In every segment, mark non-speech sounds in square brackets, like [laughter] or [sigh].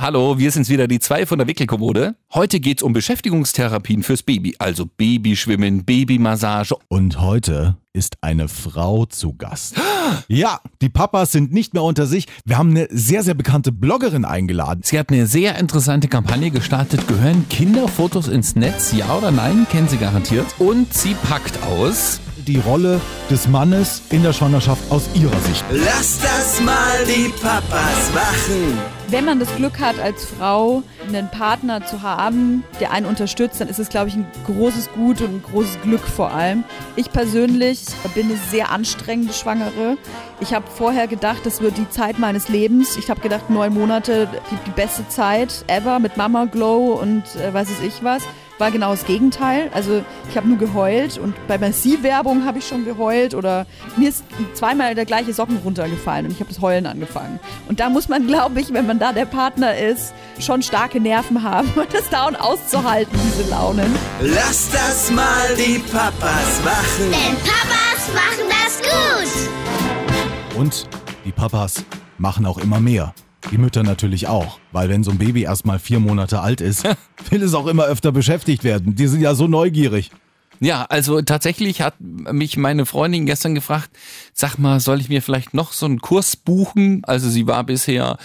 Hallo, wir sind's wieder, die zwei von der Wickelkommode. Heute geht's um Beschäftigungstherapien fürs Baby, also Babyschwimmen, Babymassage. Und heute ist eine Frau zu Gast. Ja, die Papas sind nicht mehr unter sich. Wir haben eine sehr, sehr bekannte Bloggerin eingeladen. Sie hat eine sehr interessante Kampagne gestartet. Gehören Kinderfotos ins Netz? Ja oder nein? Kennen Sie garantiert. Und sie packt aus. Die Rolle des Mannes in der Schwangerschaft aus ihrer Sicht. Lass das mal die Papas machen. Wenn man das Glück hat, als Frau einen Partner zu haben, der einen unterstützt, dann ist es, glaube ich, ein großes Gut und ein großes Glück vor allem. Ich persönlich bin eine sehr anstrengende Schwangere. Ich habe vorher gedacht, das wird die Zeit meines Lebens. Ich habe gedacht, neun Monate, die, die beste Zeit ever mit Mama Glow und äh, weiß es ich was war genau das Gegenteil. Also ich habe nur geheult und bei Merci-Werbung habe ich schon geheult oder mir ist zweimal der gleiche Socken runtergefallen und ich habe das Heulen angefangen. Und da muss man, [laughs] glaube ich, wenn man da der Partner ist, schon starke Nerven haben [laughs] und das dauernd auszuhalten, diese Launen. Lass das mal die Papas machen. Denn Papas machen das gut. Und die Papas machen auch immer mehr. Die Mütter natürlich auch, weil wenn so ein Baby erst mal vier Monate alt ist, [laughs] will es auch immer öfter beschäftigt werden. Die sind ja so neugierig. Ja, also tatsächlich hat mich meine Freundin gestern gefragt, sag mal, soll ich mir vielleicht noch so einen Kurs buchen? Also sie war bisher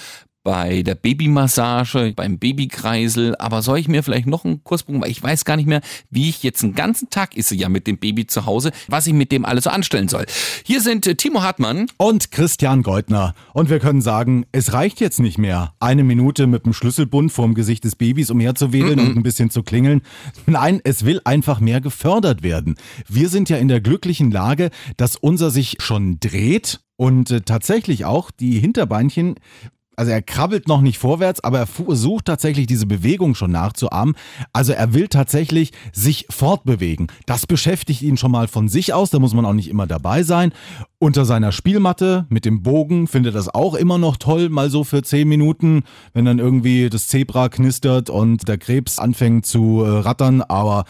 bei der Babymassage, beim Babykreisel, aber soll ich mir vielleicht noch einen Kurs buchen? Weil ich weiß gar nicht mehr, wie ich jetzt einen ganzen Tag ist sie ja mit dem Baby zu Hause, was ich mit dem alles so anstellen soll. Hier sind äh, Timo Hartmann. Und Christian Goldner. Und wir können sagen, es reicht jetzt nicht mehr. Eine Minute mit dem Schlüsselbund vorm Gesicht des Babys umherzuwedeln und ein bisschen zu klingeln. Nein, es will einfach mehr gefördert werden. Wir sind ja in der glücklichen Lage, dass unser sich schon dreht und äh, tatsächlich auch die Hinterbeinchen also er krabbelt noch nicht vorwärts, aber er versucht tatsächlich diese Bewegung schon nachzuahmen. Also er will tatsächlich sich fortbewegen. Das beschäftigt ihn schon mal von sich aus, da muss man auch nicht immer dabei sein. Unter seiner Spielmatte mit dem Bogen findet das auch immer noch toll, mal so für zehn Minuten, wenn dann irgendwie das Zebra knistert und der Krebs anfängt zu äh, rattern, aber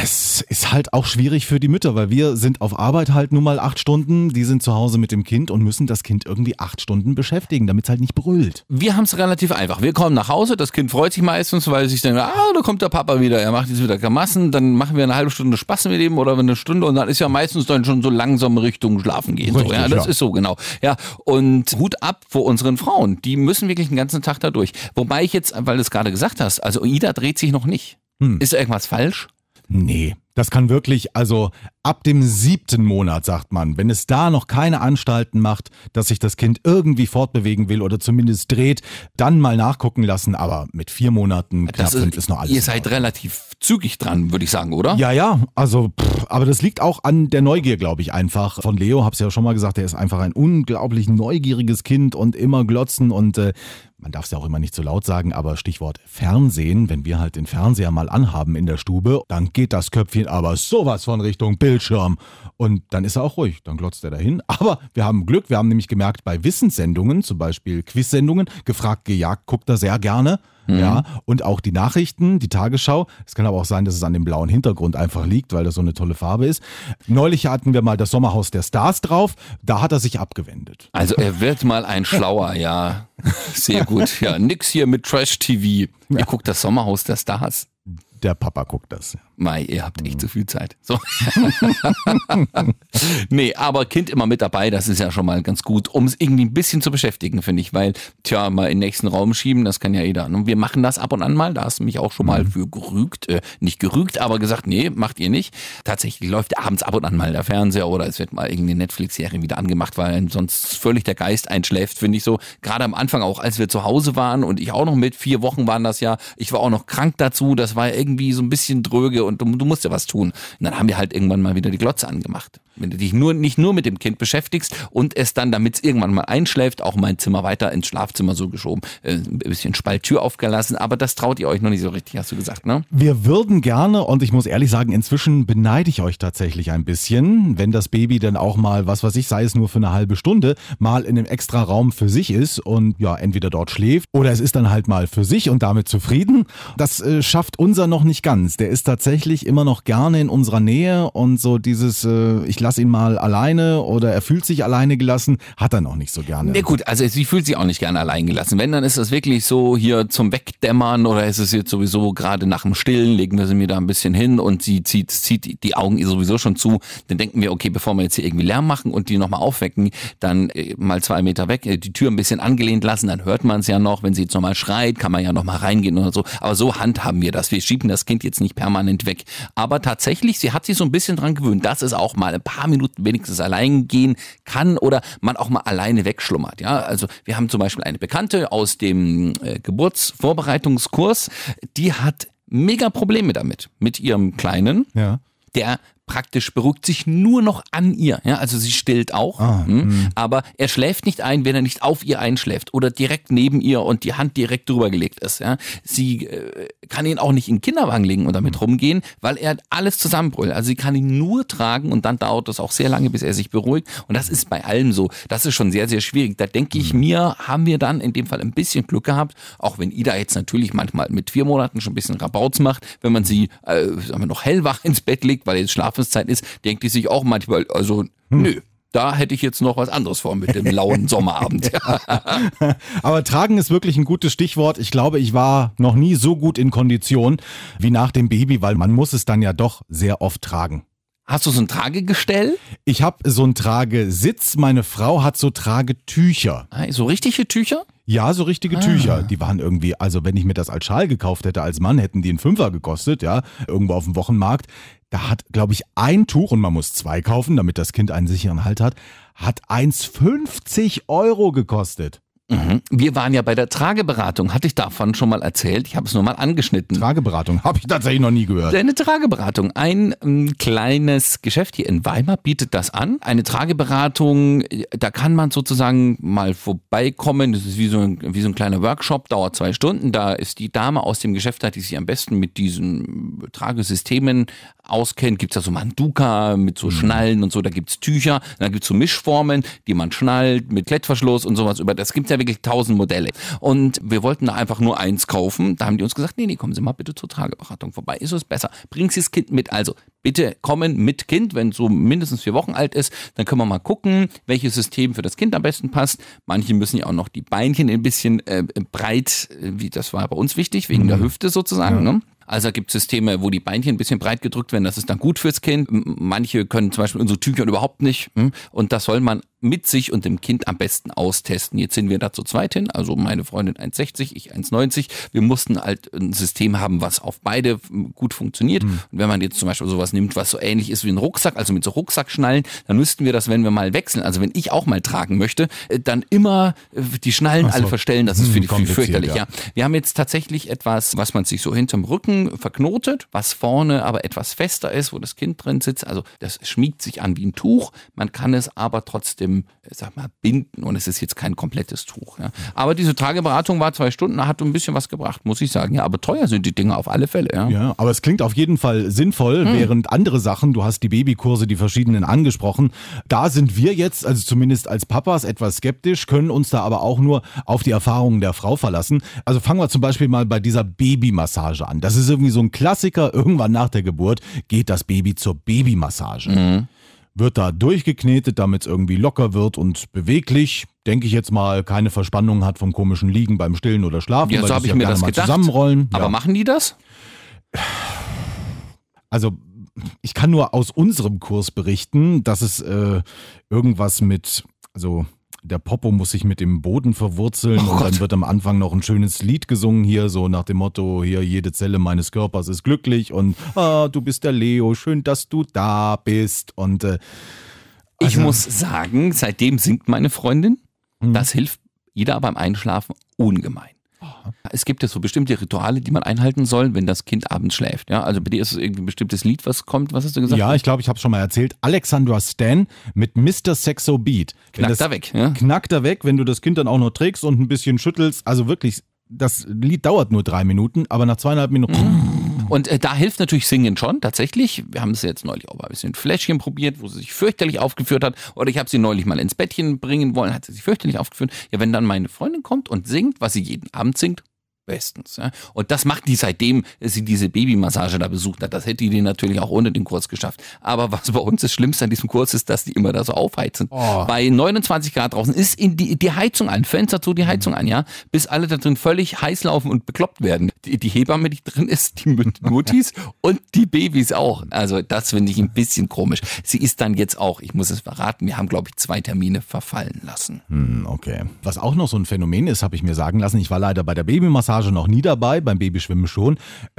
es ist halt auch schwierig für die Mütter, weil wir sind auf Arbeit halt nur mal acht Stunden, die sind zu Hause mit dem Kind und müssen das Kind irgendwie acht Stunden beschäftigen, damit es halt nicht brüllt. Wir haben es relativ einfach. Wir kommen nach Hause, das Kind freut sich meistens, weil es sich denkt, ah, da kommt der Papa wieder, er macht jetzt wieder Gamassen, dann machen wir eine halbe Stunde Spaß mit ihm oder eine Stunde und dann ist ja meistens dann schon so langsam Richtung Schlafen gehen. Richtig, so, ja, das ja. ist so, genau. Ja, und Hut ab vor unseren Frauen. Die müssen wirklich den ganzen Tag da durch. Wobei ich jetzt, weil du es gerade gesagt hast, also Ida dreht sich noch nicht. Ist da irgendwas falsch? Nee, das kann wirklich, also ab dem siebten Monat, sagt man, wenn es da noch keine Anstalten macht, dass sich das Kind irgendwie fortbewegen will oder zumindest dreht, dann mal nachgucken lassen. Aber mit vier Monaten, knapp Das fünf, ist noch alles. Ihr seid relativ zügig dran, würde ich sagen, oder? Ja, ja, also, pff, aber das liegt auch an der Neugier, glaube ich, einfach. Von Leo, hab's ja schon mal gesagt, er ist einfach ein unglaublich neugieriges Kind und immer glotzen und äh, man darf es ja auch immer nicht so laut sagen, aber Stichwort Fernsehen, wenn wir halt den Fernseher mal anhaben in der Stube, dann geht das Köpfchen aber sowas von Richtung Bildschirm. Und dann ist er auch ruhig, dann glotzt er dahin. [laughs] Aber wir haben Glück, wir haben nämlich gemerkt, bei Wissenssendungen, zum Beispiel Quizsendungen, gefragt, gejagt, guckt er sehr gerne. Ja, und auch die Nachrichten, die Tagesschau. Es kann aber auch sein, dass es an dem blauen Hintergrund einfach liegt, weil das so eine tolle Farbe ist. Neulich hatten wir mal das Sommerhaus der Stars drauf. Da hat er sich abgewendet. Also er wird mal ein Schlauer, ja. Sehr gut. Ja, nix hier mit Trash-TV. Ihr guckt das Sommerhaus der Stars. Der Papa guckt das. Mai, ihr habt echt zu viel Zeit. So. [laughs] nee, aber Kind immer mit dabei, das ist ja schon mal ganz gut, um es irgendwie ein bisschen zu beschäftigen, finde ich, weil, tja, mal in den nächsten Raum schieben, das kann ja jeder. Und wir machen das ab und an mal, da hast du mich auch schon mal für gerügt, äh, nicht gerügt, aber gesagt, nee, macht ihr nicht. Tatsächlich läuft abends ab und an mal der Fernseher oder es wird mal irgendeine Netflix-Serie wieder angemacht, weil sonst völlig der Geist einschläft, finde ich so. Gerade am Anfang auch, als wir zu Hause waren und ich auch noch mit, vier Wochen waren das ja, ich war auch noch krank dazu, das war irgendwie so ein bisschen dröge und du, du musst ja was tun. Und dann haben wir halt irgendwann mal wieder die Glotze angemacht. Wenn du dich nur, nicht nur mit dem Kind beschäftigst und es dann, damit es irgendwann mal einschläft, auch mein Zimmer weiter ins Schlafzimmer so geschoben, äh, ein bisschen Spalttür aufgelassen, aber das traut ihr euch noch nicht so richtig, hast du gesagt, ne? Wir würden gerne, und ich muss ehrlich sagen, inzwischen beneide ich euch tatsächlich ein bisschen, wenn das Baby dann auch mal, was weiß ich, sei es nur für eine halbe Stunde, mal in einem extra Raum für sich ist und ja, entweder dort schläft oder es ist dann halt mal für sich und damit zufrieden. Das äh, schafft unser noch nicht ganz. Der ist tatsächlich immer noch gerne in unserer Nähe und so dieses, äh, ich lasse lass ihn mal alleine oder er fühlt sich alleine gelassen, hat er noch nicht so gerne. Ja gut, also sie fühlt sich auch nicht gerne allein gelassen. Wenn, dann ist das wirklich so hier zum Wegdämmern oder ist es jetzt sowieso gerade nach dem Stillen, legen wir sie mir da ein bisschen hin und sie zieht, zieht die Augen ihr sowieso schon zu. Dann denken wir, okay, bevor wir jetzt hier irgendwie Lärm machen und die nochmal aufwecken, dann äh, mal zwei Meter weg, äh, die Tür ein bisschen angelehnt lassen, dann hört man es ja noch. Wenn sie jetzt nochmal schreit, kann man ja nochmal reingehen oder so. Aber so handhaben wir das. Wir schieben das Kind jetzt nicht permanent weg. Aber tatsächlich, sie hat sich so ein bisschen dran gewöhnt, dass es auch mal ein paar Minuten wenigstens allein gehen kann oder man auch mal alleine wegschlummert. Ja, also wir haben zum Beispiel eine Bekannte aus dem äh, Geburtsvorbereitungskurs, die hat mega Probleme damit, mit ihrem Kleinen. Ja. Der praktisch beruhigt sich nur noch an ihr. Ja, also sie stillt auch, Ah, hm, aber er schläft nicht ein, wenn er nicht auf ihr einschläft oder direkt neben ihr und die Hand direkt drüber gelegt ist. Ja, sie äh, kann ihn auch nicht in den Kinderwagen legen und damit rumgehen, weil er alles zusammenbrüllt. Also sie kann ihn nur tragen und dann dauert das auch sehr lange, bis er sich beruhigt. Und das ist bei allem so. Das ist schon sehr, sehr schwierig. Da denke ich mir, haben wir dann in dem Fall ein bisschen Glück gehabt, auch wenn Ida jetzt natürlich manchmal mit vier Monaten schon ein bisschen Rabauts macht, wenn man sie äh, sagen wir noch hellwach ins Bett legt, weil jetzt Schlafenszeit ist, denkt die sich auch manchmal, also nö. Da hätte ich jetzt noch was anderes vor mit dem lauen Sommerabend. [laughs] Aber tragen ist wirklich ein gutes Stichwort. Ich glaube, ich war noch nie so gut in Kondition wie nach dem Baby, weil man muss es dann ja doch sehr oft tragen. Hast du so ein Tragegestell? Ich habe so einen Tragesitz, meine Frau hat so Tragetücher. Ah, So richtige Tücher? Ja, so richtige Tücher. Die waren irgendwie, also wenn ich mir das als Schal gekauft hätte als Mann, hätten die einen Fünfer gekostet, ja, irgendwo auf dem Wochenmarkt. Da hat, glaube ich, ein Tuch, und man muss zwei kaufen, damit das Kind einen sicheren Halt hat, hat 1,50 Euro gekostet. Mhm. Wir waren ja bei der Trageberatung. Hatte ich davon schon mal erzählt? Ich habe es nur mal angeschnitten. Trageberatung, habe ich tatsächlich noch nie gehört. Eine Trageberatung. Ein ähm, kleines Geschäft hier in Weimar bietet das an. Eine Trageberatung, äh, da kann man sozusagen mal vorbeikommen. Das ist wie so ein, wie so ein kleiner Workshop, dauert zwei Stunden. Da ist die Dame aus dem Geschäft, die sich am besten mit diesen Tragesystemen auskennt. Gibt's da so Manduka mit so Schnallen und so. Da gibt's Tücher. Dann gibt's so Mischformen, die man schnallt mit Klettverschluss und sowas. Über das gibt's ja wirklich tausend Modelle. Und wir wollten da einfach nur eins kaufen. Da haben die uns gesagt, nee, nee, kommen Sie mal bitte zur Trageberatung vorbei. Ist es besser? Bringen Sie das Kind mit. Also bitte kommen mit Kind, wenn es so mindestens vier Wochen alt ist. Dann können wir mal gucken, welches System für das Kind am besten passt. Manche müssen ja auch noch die Beinchen ein bisschen äh, breit, äh, wie das war bei uns wichtig, wegen der Hüfte sozusagen. Ne? Also gibt es Systeme, wo die Beinchen ein bisschen breit gedrückt werden. Das ist dann gut fürs Kind. Manche können zum Beispiel unsere Tücher überhaupt nicht. hm? Und das soll man mit sich und dem Kind am besten austesten. Jetzt sind wir da zu zweit hin. Also meine Freundin 1,60, ich 1,90. Wir mussten halt ein System haben, was auf beide hm, gut funktioniert. Und wenn man jetzt zum Beispiel sowas nimmt, was so ähnlich ist wie ein Rucksack, also mit so Rucksackschnallen, dann müssten wir das, wenn wir mal wechseln, also wenn ich auch mal tragen möchte, äh, dann immer äh, die Schnallen so. alle verstellen. Das ist Hm, für die für kompliziert, fürchterlich. ja. Ja. Wir haben jetzt tatsächlich etwas, was man sich so hinterm Rücken verknotet, was vorne aber etwas fester ist, wo das Kind drin sitzt. Also das schmiegt sich an wie ein Tuch. Man kann es aber trotzdem, äh, sag mal, binden und es ist jetzt kein komplettes Tuch. Ja. Aber diese Tageberatung war zwei Stunden, hat ein bisschen was gebracht, muss ich sagen. Ja, aber teuer sind die Dinge auf alle Fälle. Ja. Ja, aber es klingt auf jeden Fall sinnvoll, während andere Sachen, du hast die Babykurse, die verschiedenen angesprochen, da sind wir jetzt, also zumindest als Papas, etwas skeptisch, können uns da aber auch nur auf die Erfahrungen der Frau verlassen. Also fangen wir zum Beispiel mal bei dieser Babymassage an. Das ist irgendwie so ein Klassiker, irgendwann nach der Geburt geht das Baby zur Babymassage. Wird da durchgeknetet, damit es irgendwie locker wird und beweglich. Denke ich jetzt mal, keine Verspannung hat vom komischen Liegen beim Stillen oder Schlafen. Ja, so habe ich mir gerne das gedacht. Zusammenrollen. Aber ja. machen die das? Also ich kann nur aus unserem Kurs berichten, dass es äh, irgendwas mit, also der Popo muss sich mit dem Boden verwurzeln Oh und dann wird am Anfang noch ein schönes Lied gesungen hier, so nach dem Motto, hier jede Zelle meines Körpers ist glücklich und ah, du bist der Leo, schön, dass du da bist und äh, Ich Also- muss sagen, seitdem singt meine Freundin. Mhm. Das hilft jeder beim Einschlafen ungemein. Es gibt ja so bestimmte Rituale, die man einhalten soll, wenn das Kind abends schläft. Ja, also bei dir ist es irgendwie ein bestimmtes Lied, was kommt. Was hast du gesagt? ja, ich glaube, ich habe schon mal erzählt, Alexandra Stan mit Mr. Sexo Beat. Knackt da weg. Ja? knackt er weg, wenn du das Kind dann auch noch trägst und ein bisschen schüttelst. Also wirklich, das Lied dauert nur drei Minuten, aber nach zweieinhalb Minuten. Und äh, da hilft natürlich Singen schon, tatsächlich. Wir haben es jetzt neulich auch mal ein bisschen Fläschchen probiert, wo sie sich fürchterlich aufgeführt hat. Oder ich habe sie neulich mal ins Bettchen bringen wollen, hat sie sich fürchterlich aufgeführt. Ja, wenn dann meine Freundin kommt und singt, was sie jeden Abend singt, Bestens. Ja. Und das macht die seitdem sie diese Babymassage da besucht hat. Das hätte die natürlich auch ohne den Kurs geschafft. Aber was bei uns das Schlimmste an diesem Kurs ist, dass die immer da so aufheizen. Oh. Bei 29 Grad draußen ist in die, die Heizung an, Fenster zu, die Heizung an, ja, bis alle da drin völlig heiß laufen und bekloppt werden. Die, die Hebamme, die drin ist, die [laughs] Mutis und die Babys auch. Also das finde ich ein bisschen komisch. Sie ist dann jetzt auch, ich muss es verraten, wir haben glaube ich zwei Termine verfallen lassen. Hm, okay. Was auch noch so ein Phänomen ist, habe ich mir sagen lassen. Ich war leider bei der Babymassage noch nie dabei, beim Babyschwimmen schon.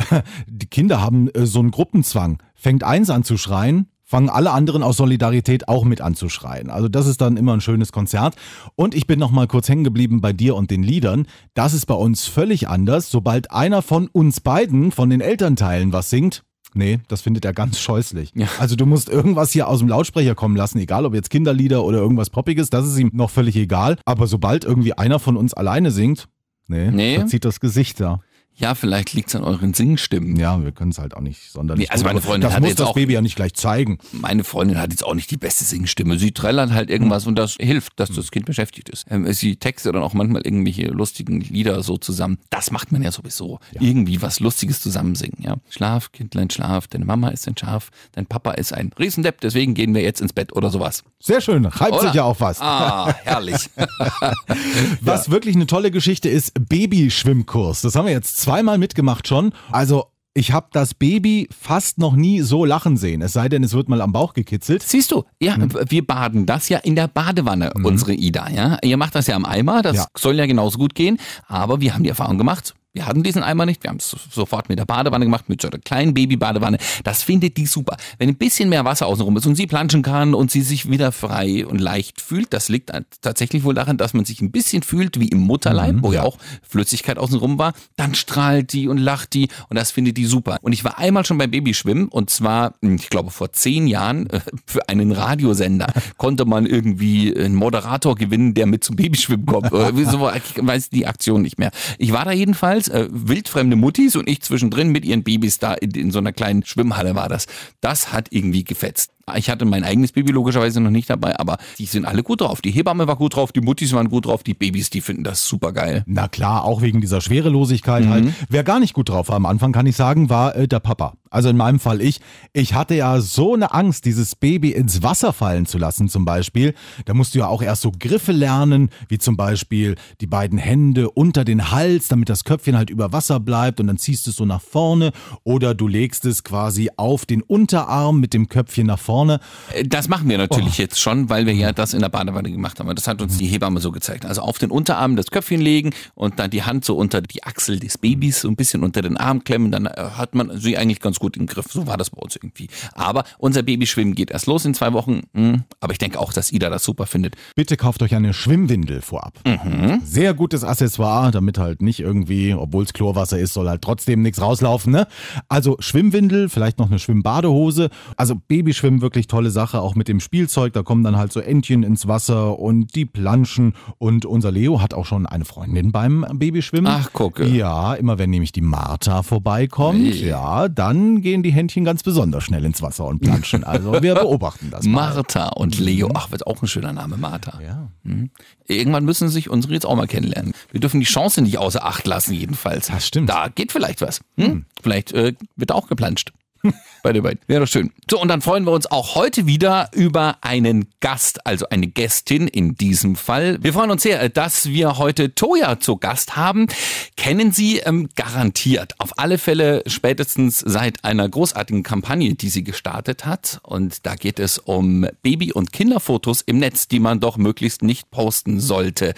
[laughs] Die Kinder haben äh, so einen Gruppenzwang. Fängt eins an zu schreien, fangen alle anderen aus Solidarität auch mit an zu schreien. Also das ist dann immer ein schönes Konzert. Und ich bin noch mal kurz hängen geblieben bei dir und den Liedern. Das ist bei uns völlig anders. Sobald einer von uns beiden, von den Elternteilen was singt, Nee, das findet er ganz scheußlich. Ja. Also du musst irgendwas hier aus dem Lautsprecher kommen lassen, egal ob jetzt Kinderlieder oder irgendwas Poppiges, das ist ihm noch völlig egal. Aber sobald irgendwie einer von uns alleine singt, nee, Nee. verzieht das Gesicht da. Ja, vielleicht liegt es an euren Singstimmen. Ja, wir können es halt auch nicht sonderlich. Nee, also meine Freundin das hat muss jetzt das auch- Baby ja nicht gleich zeigen. Meine Freundin hat jetzt auch nicht die beste Singstimme. Sie trällert halt irgendwas Hm. und das hilft, dass das Kind beschäftigt ist. Ähm, sie textet dann auch manchmal irgendwelche lustigen Lieder so zusammen. Das macht man ja sowieso. Irgendwie was Lustiges zusammen singen. Ja? Schlaf, Kindlein, schlaf. Deine Mama ist ein Schaf. Dein Papa ist ein Riesendepp. Deswegen gehen wir jetzt ins Bett oder sowas. Sehr schön, reibt Oder? sich ja auch was. Ah, herrlich. [laughs] Was wirklich eine tolle Geschichte ist, Babyschwimmkurs. Das haben wir jetzt zweimal mitgemacht schon. Also ich habe das Baby fast noch nie so lachen sehen. Es sei denn, es wird mal am Bauch gekitzelt. Siehst du, ja, Hm. wir baden das ja in der Badewanne, unsere Ida, ja. Ihr macht das ja am Eimer, das Ja. soll ja genauso gut gehen, aber wir haben die Erfahrung gemacht, wir hatten diesen Eimer nicht, wir haben es sofort mit der Badewanne gemacht, mit so einer kleinen Babybadewanne. Das findet die super. Wenn ein bisschen mehr Wasser außenrum ist und sie planschen kann und sie sich wieder frei und leicht fühlt, das liegt tatsächlich wohl daran, dass man sich ein bisschen fühlt wie im Mutterleib, wo ja auch Flüssigkeit außenrum war, dann strahlt die und lacht die und das findet die super. Und ich war einmal schon beim Babyschwimmen und zwar, hm, ich glaube vor zehn Jahren, äh, für einen Radiosender [laughs] konnte man irgendwie einen Moderator gewinnen, der mit zum Babyschwimmen kommt. Wieso, ich weiß die Aktion nicht mehr. Ich war da jedenfalls, äh, wildfremde Muttis und ich zwischendrin mit ihren Babys da in, in so einer kleinen Schwimmhalle war das. Das hat irgendwie gefetzt. Ich hatte mein eigenes Baby logischerweise noch nicht dabei, aber die sind alle gut drauf. Die Hebamme war gut drauf, die Muttis waren gut drauf, die Babys, die finden das super geil. Na klar, auch wegen dieser Schwerelosigkeit halt. Wer gar nicht gut drauf war am Anfang, kann ich sagen, war äh, der Papa. Also in meinem Fall ich. Ich hatte ja so eine Angst, dieses Baby ins Wasser fallen zu lassen zum Beispiel. Da musst du ja auch erst so Griffe lernen, wie zum Beispiel die beiden Hände unter den Hals, damit das Köpfchen halt über Wasser bleibt und dann ziehst du es so nach vorne. Oder du legst es quasi auf den Unterarm mit dem Köpfchen nach vorne. Äh, Das machen wir natürlich jetzt schon, weil wir ja das in der Badewanne gemacht haben. Das hat uns die Hebamme so gezeigt. Also auf den Unterarm das Köpfchen legen und dann die Hand so unter die Achsel des Babys, so ein bisschen unter den Arm klemmen. Dann äh, hat man sie eigentlich ganz gut im Griff. So war das bei uns irgendwie. Aber unser Babyschwimmen geht erst los in zwei Wochen. Hm, Aber ich denke auch, dass Ida das super findet. Bitte kauft euch eine Schwimmwindel vorab. Sehr gutes Accessoire, damit halt nicht irgendwie, obwohl es Chlorwasser ist, soll halt trotzdem nichts rauslaufen. Ne? Also Schwimmwindel, vielleicht noch eine Schwimmbadehose. Also Babyschwimmen wirklich tolle Sache, auch mit dem Spielzeug. Da kommen dann halt so Entchen ins Wasser und die planschen. Und unser Leo hat auch schon eine Freundin beim Babyschwimmen. Ach, gucke. Ja, immer wenn nämlich die Martha vorbeikommt, Hey. ja, dann gehen die Händchen ganz besonders schnell ins Wasser und planschen. Also wir [laughs] beobachten das mal. Martha und Leo. Ach, wird auch ein schöner Name, Martha. Mhm. Ja. Irgendwann müssen sich unsere jetzt auch mal kennenlernen. Wir dürfen die Chance nicht außer Acht lassen, jedenfalls. Das stimmt. Da geht vielleicht was. Hm? Vielleicht äh, wird auch geplanscht. [laughs] Bei den beiden. Wäre doch schön. So, und dann freuen wir uns auch heute wieder über einen Gast, also eine Gästin in diesem Fall. Wir freuen uns sehr, dass wir heute Toja zu Gast haben. Kennen Sie ähm, garantiert. Auf alle Fälle spätestens seit einer großartigen Kampagne, die sie gestartet hat. Und da geht es um Baby- und Kinderfotos im Netz, die man doch möglichst nicht posten sollte.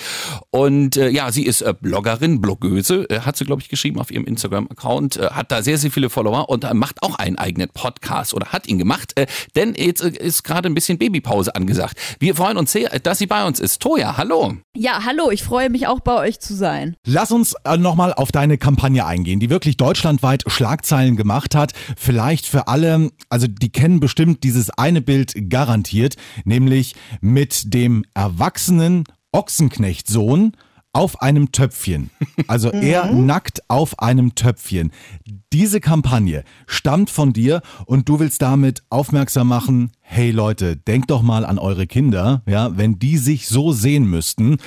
Und äh, ja, sie ist äh, Bloggerin, Bloggöse, äh, hat sie, glaube ich, geschrieben auf ihrem Instagram-Account, äh, hat da sehr, sehr viele Follower und äh, macht auch einen eigenen Podcast oder hat ihn gemacht, äh, denn jetzt äh, ist gerade ein bisschen Babypause angesagt. Wir freuen uns sehr, dass sie bei uns ist. Toja, hallo. Ja, hallo, ich freue mich auch bei euch zu sein. Lass uns äh, nochmal auf deine Kampagne eingehen, die wirklich deutschlandweit Schlagzeilen gemacht hat. Vielleicht für alle, also die kennen bestimmt dieses eine Bild garantiert, nämlich mit dem erwachsenen Ochsenknechtsohn auf einem Töpfchen. Also [laughs] er nackt auf einem Töpfchen. Diese Kampagne stammt von dir und du willst damit aufmerksam machen, hey Leute, denkt doch mal an eure Kinder, ja, wenn die sich so sehen müssten,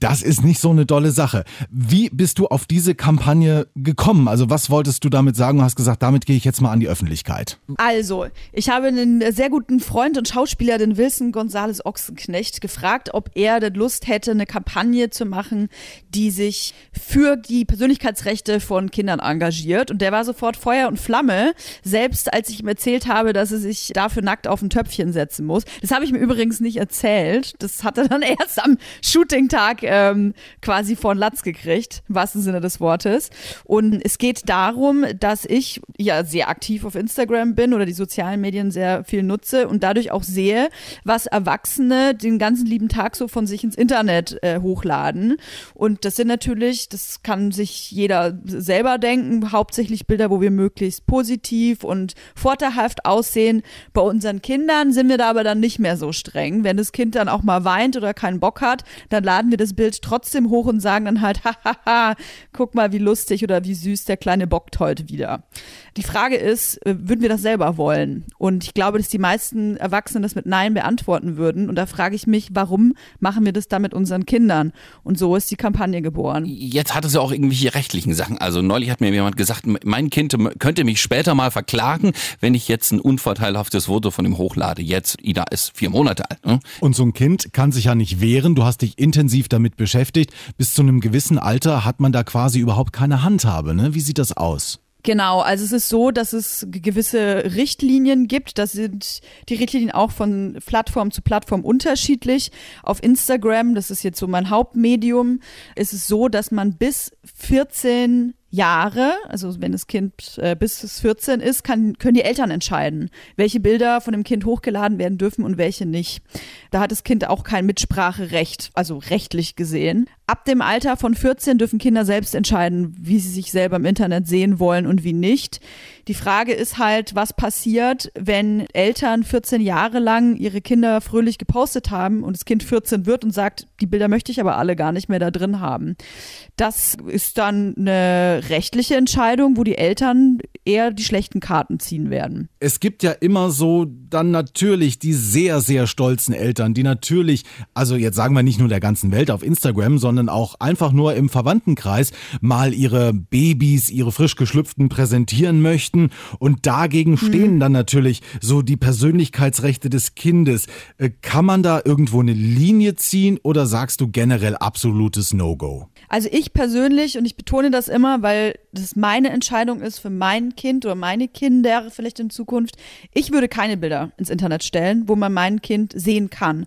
das ist nicht so eine dolle Sache. Wie bist du auf diese Kampagne gekommen? Also was wolltest du damit sagen? Du hast gesagt, damit gehe ich jetzt mal an die Öffentlichkeit. Also, ich habe einen sehr guten Freund und Schauspieler, den Wilson Gonzales Ochsenknecht, gefragt, ob er denn Lust hätte, eine Kampagne zu machen, die sich für die Persönlichkeitsrechte von Kindern engagiert. Und der war sofort Feuer und Flamme, selbst als ich ihm erzählt habe, dass er sich dafür nackt auf Töpfchen setzen muss. Das habe ich mir übrigens nicht erzählt. Das hat er dann [laughs] erst am Shooting-Tag ähm, quasi von Latz gekriegt, im wahrsten Sinne des Wortes. Und es geht darum, dass ich ja sehr aktiv auf Instagram bin oder die sozialen Medien sehr viel nutze und dadurch auch sehe, was Erwachsene den ganzen lieben Tag so von sich ins Internet äh, hochladen. Und das sind natürlich, das kann sich jeder selber denken, hauptsächlich Bilder, wo wir möglichst positiv und vorteilhaft aussehen. Bei unseren Kindern sind wir da aber dann nicht mehr so streng. Wenn das Kind dann auch mal weint oder keinen Bock hat, dann laden wir das Bild trotzdem hoch und sagen dann halt, [laughs] hahaha, guck mal, wie lustig oder wie süß der kleine bockt heute wieder. Die Frage ist, äh, würden wir das selber wollen? Und ich glaube, dass die meisten Erwachsenen das mit Nein beantworten würden. Und da frage ich mich, warum machen wir das da mit unseren Kindern? Und so ist die Kampagne geboren. Jetzt hat es ja auch irgendwelche rechtlichen Sachen. Also neulich hat mir jemand gesagt, mein Kind könnte mich später mal verklagen, wenn ich jetzt ein unvorteilhaftes Foto von ihm hochlade. Jetzt, Ida ist vier Monate alt. Ne? Und so ein Kind kann sich ja nicht wehren. Du hast dich intensiv damit beschäftigt. Bis zu einem gewissen Alter hat man da quasi überhaupt keine Handhabe. Ne? Wie sieht das aus? Genau, also es ist so, dass es gewisse Richtlinien gibt. Das sind die Richtlinien auch von Plattform zu Plattform unterschiedlich. Auf Instagram, das ist jetzt so mein Hauptmedium, ist es so, dass man bis 14 Jahre, also wenn das Kind äh, bis es 14 ist, kann, können die Eltern entscheiden, welche Bilder von dem Kind hochgeladen werden dürfen und welche nicht. Da hat das Kind auch kein Mitspracherecht, also rechtlich gesehen. Ab dem Alter von 14 dürfen Kinder selbst entscheiden, wie sie sich selber im Internet sehen wollen und wie nicht. Die Frage ist halt, was passiert, wenn Eltern 14 Jahre lang ihre Kinder fröhlich gepostet haben und das Kind 14 wird und sagt, die Bilder möchte ich aber alle gar nicht mehr da drin haben. Das ist dann eine rechtliche Entscheidung, wo die Eltern eher die schlechten Karten ziehen werden. Es gibt ja immer so dann natürlich die sehr, sehr stolzen Eltern, die natürlich, also jetzt sagen wir nicht nur der ganzen Welt auf Instagram, sondern auch einfach nur im Verwandtenkreis mal ihre Babys, ihre frisch geschlüpften präsentieren möchten und dagegen stehen mhm. dann natürlich so die Persönlichkeitsrechte des Kindes. Äh, kann man da irgendwo eine Linie ziehen oder sagst du generell absolutes No-Go? Also ich persönlich, und ich betone das immer, weil das meine Entscheidung ist für mein Kind oder meine Kinder vielleicht in Zukunft, ich würde keine Bilder ins Internet stellen, wo man mein Kind sehen kann.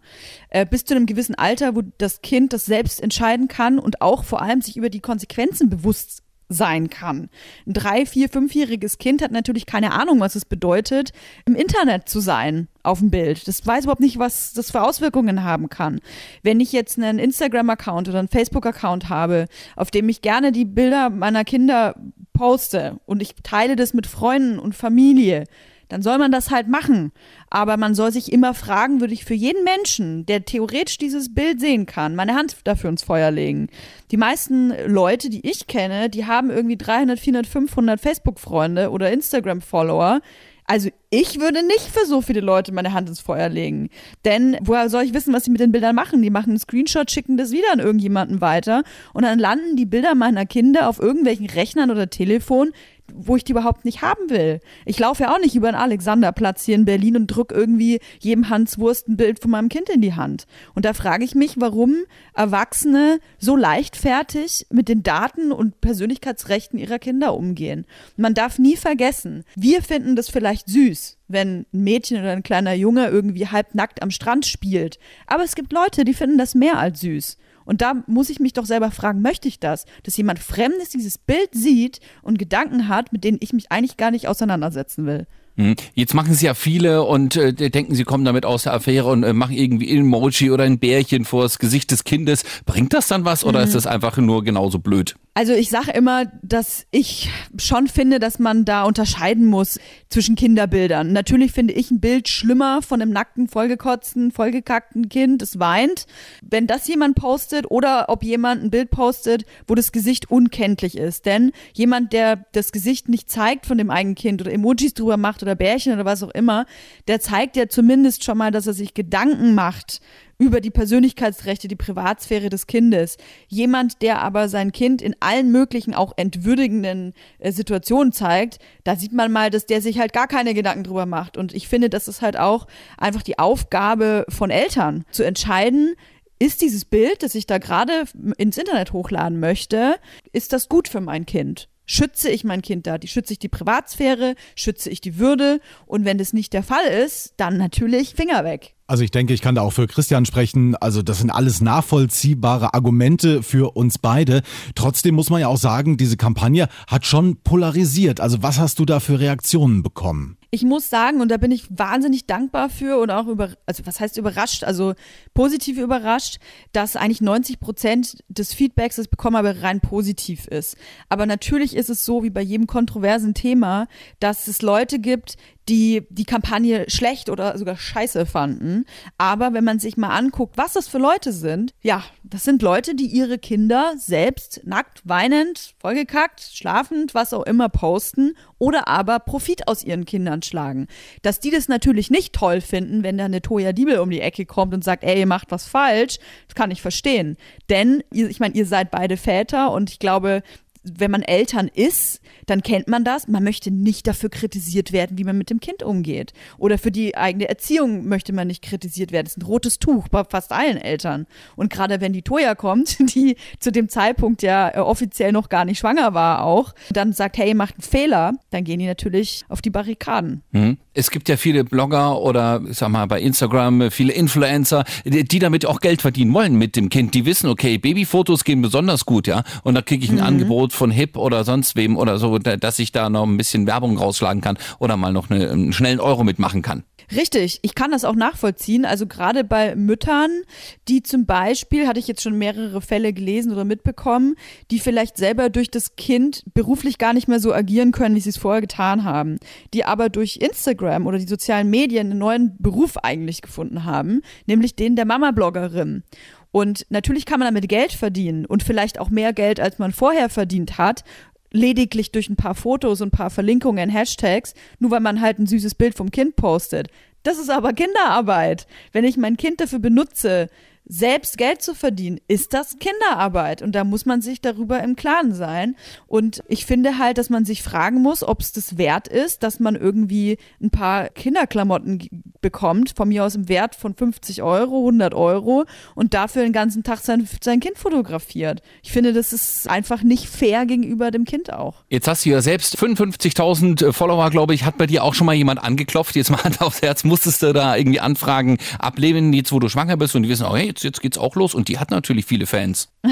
Äh, bis zu einem gewissen Alter, wo das Kind das selbst entscheiden kann und auch vor allem sich über die Konsequenzen bewusst sein kann. Ein drei, vier, fünfjähriges Kind hat natürlich keine Ahnung, was es bedeutet, im Internet zu sein auf dem Bild. Das weiß überhaupt nicht, was das für Auswirkungen haben kann. Wenn ich jetzt einen Instagram-Account oder einen Facebook-Account habe, auf dem ich gerne die Bilder meiner Kinder poste und ich teile das mit Freunden und Familie, dann soll man das halt machen. Aber man soll sich immer fragen, würde ich für jeden Menschen, der theoretisch dieses Bild sehen kann, meine Hand dafür ins Feuer legen. Die meisten Leute, die ich kenne, die haben irgendwie 300, 400, 500 Facebook-Freunde oder Instagram-Follower. Also ich würde nicht für so viele Leute meine Hand ins Feuer legen. Denn woher soll ich wissen, was sie mit den Bildern machen? Die machen einen Screenshot, schicken das wieder an irgendjemanden weiter und dann landen die Bilder meiner Kinder auf irgendwelchen Rechnern oder Telefon, wo ich die überhaupt nicht haben will. Ich laufe ja auch nicht über den Alexanderplatz hier in Berlin und drücke irgendwie jedem Hans Wurst ein Bild von meinem Kind in die Hand. Und da frage ich mich, warum Erwachsene so leichtfertig mit den Daten und Persönlichkeitsrechten ihrer Kinder umgehen. Man darf nie vergessen, wir finden das vielleicht süß, wenn ein Mädchen oder ein kleiner Junge irgendwie halbnackt am Strand spielt. Aber es gibt Leute, die finden das mehr als süß. Und da muss ich mich doch selber fragen, möchte ich das? Dass jemand Fremdes dieses Bild sieht und Gedanken hat, mit denen ich mich eigentlich gar nicht auseinandersetzen will. Mhm. Jetzt machen es ja viele und äh, denken, sie kommen damit aus der Affäre und äh, machen irgendwie ein Emoji oder ein Bärchen vor das Gesicht des Kindes. Bringt das dann was oder mhm. ist das einfach nur genauso blöd? Also ich sage immer, dass ich schon finde, dass man da unterscheiden muss zwischen Kinderbildern. Natürlich finde ich ein Bild schlimmer von einem nackten, vollgekotzten, vollgekackten Kind, das weint. Wenn das jemand postet oder ob jemand ein Bild postet, wo das Gesicht unkenntlich ist. Denn jemand, der das Gesicht nicht zeigt von dem eigenen Kind oder Emojis drüber macht oder Bärchen oder was auch immer, der zeigt ja zumindest schon mal, dass er sich Gedanken macht über die Persönlichkeitsrechte, die Privatsphäre des Kindes. Jemand, der aber sein Kind in allen möglichen, auch entwürdigenden äh, Situationen zeigt, da sieht man mal, dass der sich halt gar keine Gedanken drüber macht. Und ich finde, das ist halt auch einfach die Aufgabe von Eltern, zu entscheiden, ist dieses Bild, das ich da gerade ins Internet hochladen möchte, ist das gut für mein Kind? Schütze ich mein Kind da? Die schütze ich die Privatsphäre? Schütze ich die Würde? Und wenn das nicht der Fall ist, dann natürlich Finger weg. Also ich denke, ich kann da auch für Christian sprechen. Also das sind alles nachvollziehbare Argumente für uns beide. Trotzdem muss man ja auch sagen, diese Kampagne hat schon polarisiert. Also was hast du da für Reaktionen bekommen? ich muss sagen, und da bin ich wahnsinnig dankbar für und auch über, also was heißt überrascht, also positiv überrascht, dass eigentlich 90 Prozent des Feedbacks, das ich bekommen habe, rein positiv ist. Aber natürlich ist es so, wie bei jedem kontroversen Thema, dass es Leute gibt, die die Kampagne schlecht oder sogar scheiße fanden. Aber wenn man sich mal anguckt, was das für Leute sind, ja, das sind Leute, die ihre Kinder selbst nackt, weinend, vollgekackt, schlafend, was auch immer posten oder aber Profit aus ihren Kindern schlagen. Dass die das natürlich nicht toll finden, wenn da eine Toya Diebel um die Ecke kommt und sagt, ey, ihr macht was falsch, das kann ich verstehen. Denn, ich meine, ihr seid beide Väter und ich glaube, wenn man Eltern ist, dann kennt man das. Man möchte nicht dafür kritisiert werden, wie man mit dem Kind umgeht. Oder für die eigene Erziehung möchte man nicht kritisiert werden. Das ist ein rotes Tuch bei fast allen Eltern. Und gerade wenn die Toya kommt, [laughs] die zu dem Zeitpunkt ja äh, offiziell noch gar nicht schwanger war auch, dann sagt, hey, ihr macht einen Fehler, dann gehen die natürlich auf die Barrikaden. Mhm. Es gibt ja viele Blogger oder sag mal bei Instagram viele Influencer, die damit auch Geld verdienen wollen mit dem Kind. Die wissen, okay, Babyfotos gehen besonders gut, ja, und da kriege ich ein mhm. Angebot von Hip oder sonst wem oder so, dass ich da noch ein bisschen Werbung rausschlagen kann oder mal noch eine, einen schnellen Euro mitmachen kann. Richtig, ich kann das auch nachvollziehen. Also gerade bei Müttern, die zum Beispiel, hatte ich jetzt schon mehrere Fälle gelesen oder mitbekommen, die vielleicht selber durch das Kind beruflich gar nicht mehr so agieren können, wie sie es vorher getan haben, die aber durch Instagram oder die sozialen Medien einen neuen Beruf eigentlich gefunden haben, nämlich den der Mama-Bloggerin. Und natürlich kann man damit Geld verdienen und vielleicht auch mehr Geld, als man vorher verdient hat, lediglich durch ein paar Fotos und ein paar Verlinkungen, Hashtags, nur weil man halt ein süßes Bild vom Kind postet. Das ist aber Kinderarbeit. Wenn ich mein Kind dafür benutze, selbst Geld zu verdienen, ist das Kinderarbeit. Und da muss man sich darüber im Klaren sein. Und ich finde halt, dass man sich fragen muss, ob es das wert ist, dass man irgendwie ein paar Kinderklamotten bekommt, von mir aus im Wert von 50 Euro, 100 Euro und dafür den ganzen Tag sein, sein Kind fotografiert. Ich finde, das ist einfach nicht fair gegenüber dem Kind auch. Jetzt hast du ja selbst 55.000 äh, Follower, glaube ich. Hat bei dir auch schon mal jemand angeklopft? Jetzt mal [laughs] Hand aufs Herz, musstest du da irgendwie Anfragen ablehnen, jetzt wo du schwanger bist und die wissen, oh hey, jetzt, jetzt geht's auch los und die hat natürlich viele Fans. [laughs]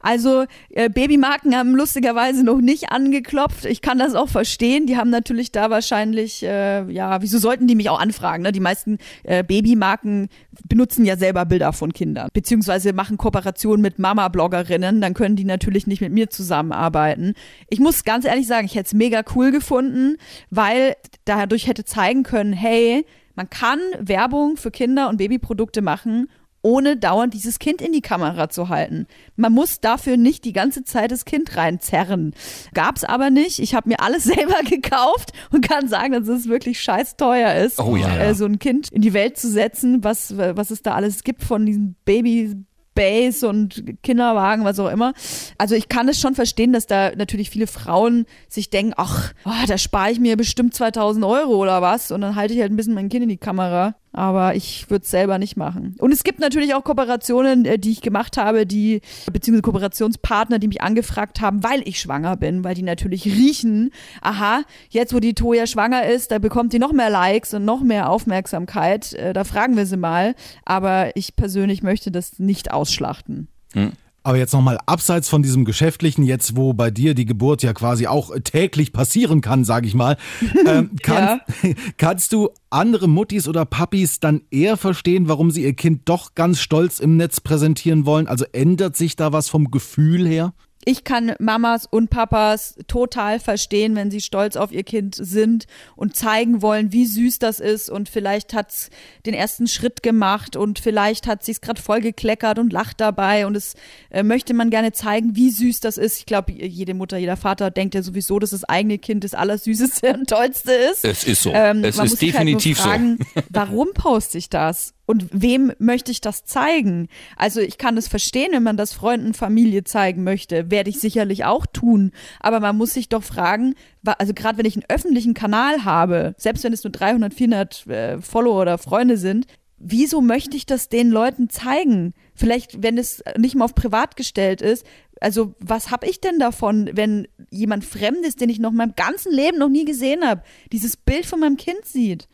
Also äh, Babymarken haben lustigerweise noch nicht angeklopft. Ich kann das auch verstehen. Die haben natürlich da wahrscheinlich, äh, ja, wieso sollten die mich auch anfragen? Ne? Die meisten äh, Babymarken benutzen ja selber Bilder von Kindern, beziehungsweise machen Kooperationen mit Mama-Bloggerinnen. Dann können die natürlich nicht mit mir zusammenarbeiten. Ich muss ganz ehrlich sagen, ich hätte es mega cool gefunden, weil dadurch hätte zeigen können, hey, man kann Werbung für Kinder und Babyprodukte machen ohne dauernd dieses Kind in die Kamera zu halten. Man muss dafür nicht die ganze Zeit das Kind reinzerren. Gab's aber nicht. Ich habe mir alles [laughs] selber gekauft und kann sagen, dass es wirklich scheiß teuer ist, oh, ja, ja. Äh, so ein Kind in die Welt zu setzen, was, was es da alles gibt von diesen Babys. Base und Kinderwagen, was auch immer. Also ich kann es schon verstehen, dass da natürlich viele Frauen sich denken, ach, oh, da spare ich mir bestimmt 2000 Euro oder was und dann halte ich halt ein bisschen mein Kind in die Kamera aber ich würde es selber nicht machen. Und es gibt natürlich auch Kooperationen, äh, die ich gemacht habe, die, beziehungsweise Kooperationspartner, die mich angefragt haben, weil ich schwanger bin, weil die natürlich riechen, aha, jetzt wo die Toja schwanger ist, da bekommt die noch mehr Likes und noch mehr Aufmerksamkeit. Äh, da fragen wir sie mal. Aber ich persönlich möchte das nicht ausschlachten. Hm. Aber jetzt nochmal abseits von diesem Geschäftlichen, jetzt wo bei dir die Geburt ja quasi auch täglich passieren kann, sage ich mal, [laughs] ähm, kann, ja. [laughs] kannst du andere Muttis oder Papis dann eher verstehen, warum sie ihr Kind doch ganz stolz im Netz präsentieren wollen? Also ändert sich da was vom Gefühl her? Ich kann Mamas und Papas total verstehen, wenn sie stolz auf ihr Kind sind und zeigen wollen, wie süß das ist und vielleicht hat's den ersten Schritt gemacht und vielleicht hat sie es gerade voll gekleckert und lacht dabei und es äh, möchte man gerne zeigen, wie süß das ist. Ich glaube, jede Mutter, jeder Vater denkt ja sowieso, dass das eigene Kind das Allersüßeste [laughs] und Tollste ist. Es ist so. Ähm, es man ist muss sich definitiv halt nur so. fragen, [laughs] Warum poste ich das? Und wem möchte ich das zeigen? Also ich kann es verstehen, wenn man das Freunden, Familie zeigen möchte, werde ich sicherlich auch tun. Aber man muss sich doch fragen, also gerade wenn ich einen öffentlichen Kanal habe, selbst wenn es nur 300, 400 äh, Follower oder Freunde sind, wieso möchte ich das den Leuten zeigen? Vielleicht, wenn es nicht mal auf privat gestellt ist. Also was habe ich denn davon, wenn jemand Fremdes, den ich noch in meinem ganzen Leben noch nie gesehen habe, dieses Bild von meinem Kind sieht?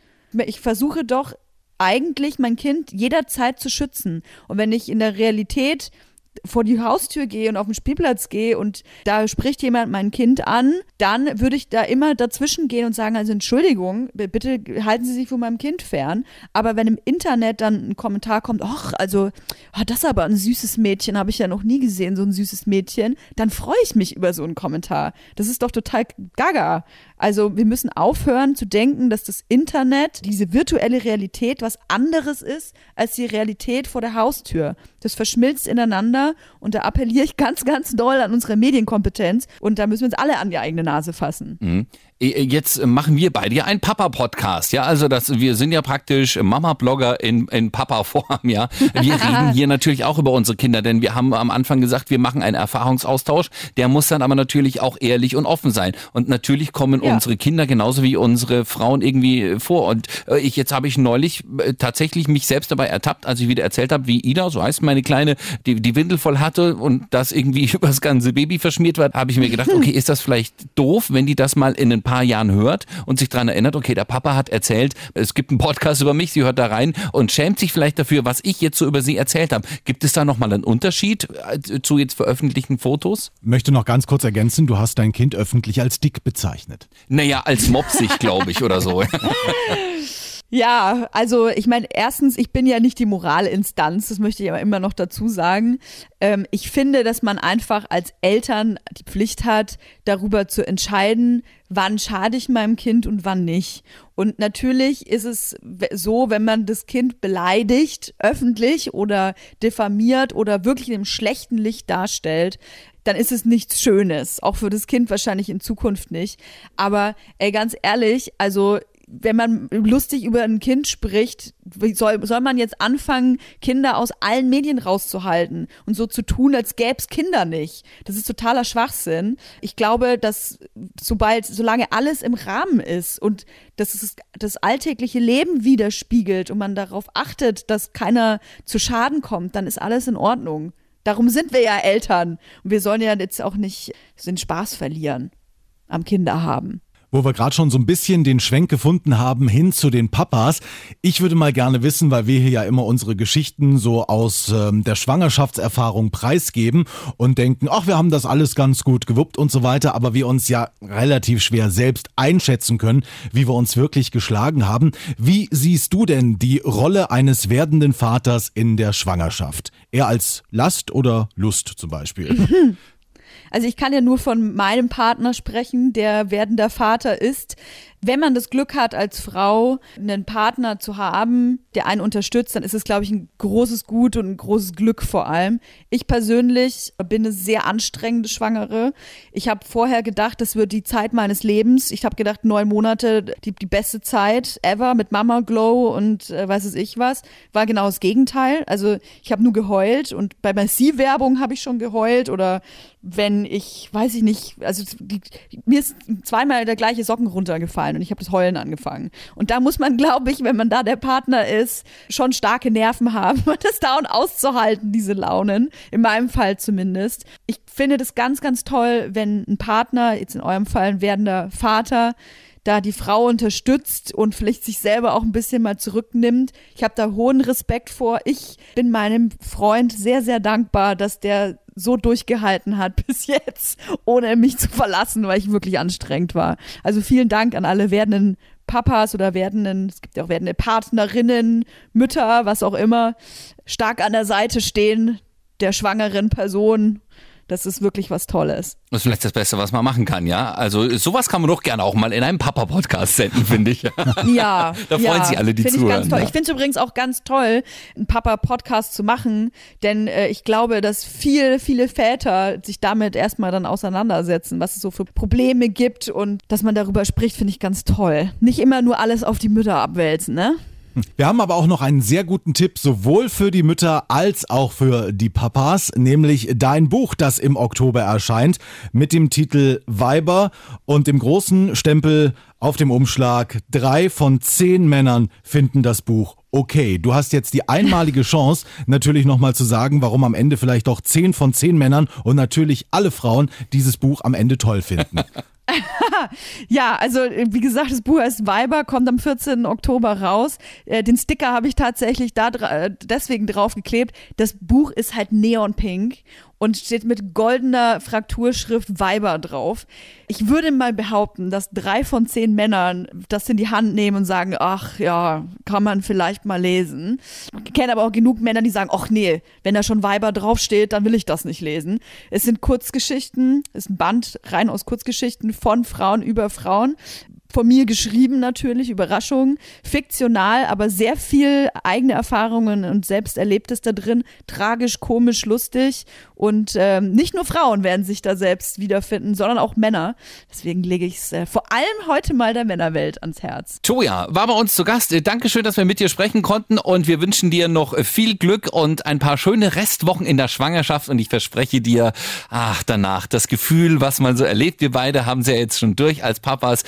Ich versuche doch eigentlich mein Kind jederzeit zu schützen. Und wenn ich in der Realität vor die Haustür gehe und auf den Spielplatz gehe und da spricht jemand mein Kind an, dann würde ich da immer dazwischen gehen und sagen, also Entschuldigung, bitte halten Sie sich von meinem Kind fern. Aber wenn im Internet dann ein Kommentar kommt, ach, also, ah, das ist aber ein süßes Mädchen, habe ich ja noch nie gesehen, so ein süßes Mädchen, dann freue ich mich über so einen Kommentar. Das ist doch total gaga. Also wir müssen aufhören zu denken, dass das Internet, diese virtuelle Realität, was anderes ist als die Realität vor der Haustür. Das verschmilzt ineinander und da appelliere ich [laughs] ganz, ganz doll an unsere Medienkompetenz und da müssen wir uns alle an die eigene Nase fassen. Äh, Jetzt äh, machen wir beide ja einen Papa-Podcast, ja. Also das, wir sind ja praktisch Mama-Blogger in, in Papa-Form, ja. Wir [laughs] reden hier natürlich auch über unsere Kinder, denn wir haben am Anfang gesagt, wir machen einen Erfahrungsaustausch. Der muss dann aber natürlich auch ehrlich und offen sein. Und natürlich kommen Ja. unsere Kinder genauso wie unsere Frauen irgendwie äh, vor. Und äh, ich jetzt habe ich neulich äh, tatsächlich mich selbst dabei ertappt, als ich wieder erzählt habe, wie Ida, so heißt meine Kleine, die, die Windel voll hatte und das irgendwie [laughs] übers ganze Baby verschmiert war, habe ich mir gedacht, [laughs] okay, ist das vielleicht doof, wenn die das mal in ein paar Jahren hört und sich daran erinnert, okay, der Papa hat erzählt, es gibt einen Podcast über mich, sie hört da rein und schämt sich vielleicht dafür, was ich jetzt so über sie erzählt habe. Gibt es da nochmal einen Unterschied äh, zu jetzt veröffentlichten Fotos? Möchte noch ganz kurz ergänzen, du hast dein Kind öffentlich als dick bezeichnet. Naja, als mopsig, glaube ich, oder so. [laughs] Ja, also ich meine, erstens, ich bin ja nicht die Moralinstanz, das möchte ich aber immer noch dazu sagen. Ähm, ich finde, dass man einfach als Eltern die Pflicht hat, darüber zu entscheiden, wann schade ich meinem Kind und wann nicht. Und natürlich ist es so, wenn man das Kind beleidigt, öffentlich oder diffamiert oder wirklich in einem schlechten Licht darstellt, dann ist es nichts Schönes. Auch für das Kind wahrscheinlich in Zukunft nicht. Aber ey, ganz ehrlich, also wenn man lustig über ein Kind spricht, soll, soll man jetzt anfangen, Kinder aus allen Medien rauszuhalten und so zu tun, als gäbe es Kinder nicht. Das ist totaler Schwachsinn. Ich glaube, dass sobald, solange alles im Rahmen ist und dass es das alltägliche Leben widerspiegelt und man darauf achtet, dass keiner zu Schaden kommt, dann ist alles in Ordnung. Darum sind wir ja Eltern. Und wir sollen ja jetzt auch nicht den Spaß verlieren am Kinder haben. Wo wir gerade schon so ein bisschen den Schwenk gefunden haben hin zu den Papas. Ich würde mal gerne wissen, weil wir hier ja immer unsere Geschichten so aus ähm, der Schwangerschaftserfahrung preisgeben und denken, ach, wir haben das alles ganz gut gewuppt und so weiter, aber wir uns ja relativ schwer selbst einschätzen können, wie wir uns wirklich geschlagen haben. Wie siehst du denn die Rolle eines werdenden Vaters in der Schwangerschaft? Eher als Last oder Lust zum Beispiel? [laughs] Also ich kann ja nur von meinem Partner sprechen, der werdender Vater ist. Wenn man das Glück hat, als Frau einen Partner zu haben, der einen unterstützt, dann ist es, glaube ich, ein großes Gut und ein großes Glück vor allem. Ich persönlich bin eine sehr anstrengende Schwangere. Ich habe vorher gedacht, das wird die Zeit meines Lebens. Ich habe gedacht, neun Monate, die, die beste Zeit ever mit Mama Glow und äh, weiß es ich was. War genau das Gegenteil. Also ich habe nur geheult und bei Massiv-Werbung habe ich schon geheult oder wenn ich, weiß ich nicht, also die, mir ist zweimal der gleiche Socken runtergefallen und ich habe das Heulen angefangen. Und da muss man, glaube ich, wenn man da der Partner ist, schon starke Nerven haben, [laughs] das down auszuhalten, diese Launen. In meinem Fall zumindest. Ich finde das ganz, ganz toll, wenn ein Partner, jetzt in eurem Fall ein werdender Vater, da die Frau unterstützt und vielleicht sich selber auch ein bisschen mal zurücknimmt. Ich habe da hohen Respekt vor. Ich bin meinem Freund sehr, sehr dankbar, dass der so durchgehalten hat [laughs] bis jetzt, ohne mich zu verlassen, weil ich wirklich anstrengend war. Also vielen Dank an alle werdenden Papas oder werdenden, es gibt ja auch werdende Partnerinnen, Mütter, was auch immer, stark an der Seite stehen der schwangeren Person. Das ist wirklich was Tolles. Das ist vielleicht das Beste, was man machen kann, ja? Also sowas kann man doch gerne auch mal in einem Papa-Podcast senden, finde ich. [laughs] Ja. [laughs] Da freuen ja, sich alle, die find Ich, zuhören, ganz toll. ja. ich finde es übrigens auch ganz toll, einen Papa-Podcast zu machen, denn äh, ich glaube, dass viel, viele Väter sich damit erstmal dann auseinandersetzen, was es so für Probleme gibt und dass man darüber spricht, finde ich ganz toll. Nicht immer nur alles auf die Mütter abwälzen, ne? Wir haben aber auch noch einen sehr guten Tipp, sowohl für die Mütter als auch für die Papas, nämlich dein Buch, das im Oktober erscheint, mit dem Titel Weiber und dem großen Stempel auf dem Umschlag. Drei von zehn Männern finden das Buch okay. Du hast jetzt die einmalige [laughs] Chance, natürlich nochmal zu sagen, warum am Ende vielleicht doch zehn von zehn Männern und natürlich alle Frauen dieses Buch am Ende toll finden. [laughs] [laughs] Ja, also äh, wie gesagt, das Buch heißt Weiber, kommt am 14. Oktober raus. Äh, Den Sticker habe ich tatsächlich da äh, deswegen draufgeklebt. Das Buch ist halt neonpink und steht mit goldener Frakturschrift Weiber drauf. Ich würde mal behaupten, dass drei von zehn Männern das in die Hand nehmen und sagen, ach ja, kann man vielleicht mal lesen. Ich kenne aber auch genug Männer, die sagen, ach nee, wenn da schon Weiber draufsteht, dann will ich das nicht lesen. Es sind Kurzgeschichten, es ist ein Band rein aus Kurzgeschichten von Frauen über Frauen. Von mir geschrieben natürlich, Überraschung, fiktional, aber sehr viel eigene Erfahrungen und selbst Erlebtes da drin, tragisch, komisch, lustig und ähm, nicht nur Frauen werden sich da selbst wiederfinden, sondern auch Männer. Deswegen lege ich es äh, vor allem heute mal der Männerwelt ans Herz. Toja war bei uns zu Gast. Äh, Dankeschön, dass wir mit dir sprechen konnten und wir wünschen dir noch äh, viel Glück und ein paar schöne Restwochen in der Schwangerschaft und ich verspreche dir, ach, danach das Gefühl, was man so erlebt. Wir beide haben es ja jetzt schon durch als Papas,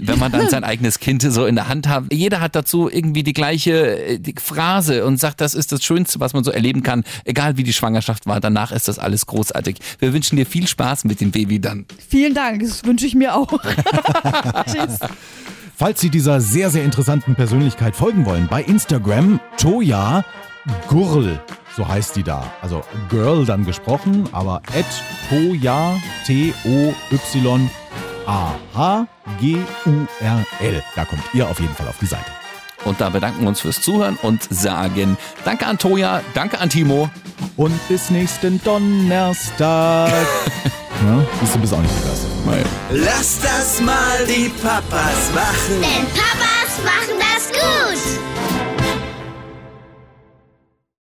wenn man dann sein eigenes Kind so in der Hand hat. Jeder hat dazu irgendwie die gleiche äh, die Phrase und sagt, das ist das Schönste, was man so erleben kann, egal wie die Schwangerschaft war. Danach ist das alles großartig. Wir wünschen dir viel Spaß mit dem Baby dann. Vielen Dank, das wünsche ich mir auch. [laughs] Tschüss. Falls Sie dieser sehr, sehr interessanten Persönlichkeit folgen wollen, bei Instagram Toya Gurl, so heißt die da. Also Girl dann gesprochen, aber at Toya, T-O-Y-A-H-G-U-R-L. Da kommt ihr auf jeden Fall auf die Seite. Und da bedanken wir uns fürs Zuhören und sagen Danke an Toja, danke an Timo. Und bis nächsten Donnerstag. [laughs] ja, siehst du, bist auch nicht begeistert. Lass das mal die Papas machen. Denn Papa